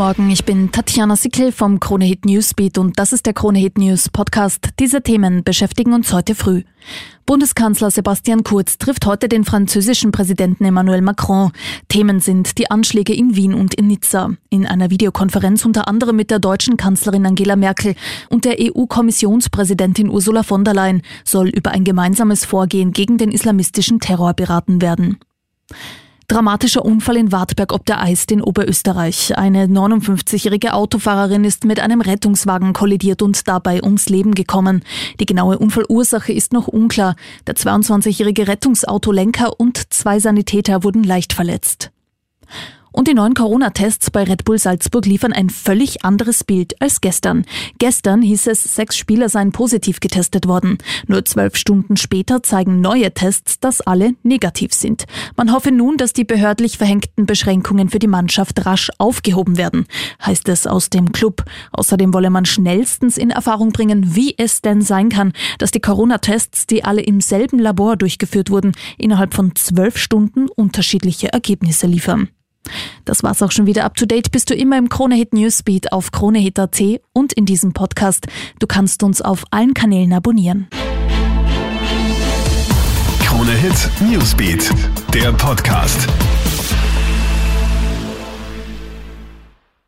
Morgen, ich bin Tatjana Sickel vom Krone Hit Newsbeat und das ist der Krone Hit News Podcast. Diese Themen beschäftigen uns heute früh. Bundeskanzler Sebastian Kurz trifft heute den französischen Präsidenten Emmanuel Macron. Themen sind die Anschläge in Wien und in Nizza. In einer Videokonferenz unter anderem mit der deutschen Kanzlerin Angela Merkel und der EU-Kommissionspräsidentin Ursula von der Leyen soll über ein gemeinsames Vorgehen gegen den islamistischen Terror beraten werden. Dramatischer Unfall in Wartberg ob der Eist in Oberösterreich. Eine 59-jährige Autofahrerin ist mit einem Rettungswagen kollidiert und dabei ums Leben gekommen. Die genaue Unfallursache ist noch unklar. Der 22-jährige Rettungsautolenker und zwei Sanitäter wurden leicht verletzt. Und die neuen Corona-Tests bei Red Bull Salzburg liefern ein völlig anderes Bild als gestern. Gestern hieß es, sechs Spieler seien positiv getestet worden. Nur zwölf Stunden später zeigen neue Tests, dass alle negativ sind. Man hoffe nun, dass die behördlich verhängten Beschränkungen für die Mannschaft rasch aufgehoben werden, heißt es aus dem Club. Außerdem wolle man schnellstens in Erfahrung bringen, wie es denn sein kann, dass die Corona-Tests, die alle im selben Labor durchgeführt wurden, innerhalb von zwölf Stunden unterschiedliche Ergebnisse liefern. Das war's auch schon wieder up to date. Bist du immer im Kronehit Newsbeat auf kronehit.at und in diesem Podcast. Du kannst uns auf allen Kanälen abonnieren. Kronehit Newsbeat, der Podcast.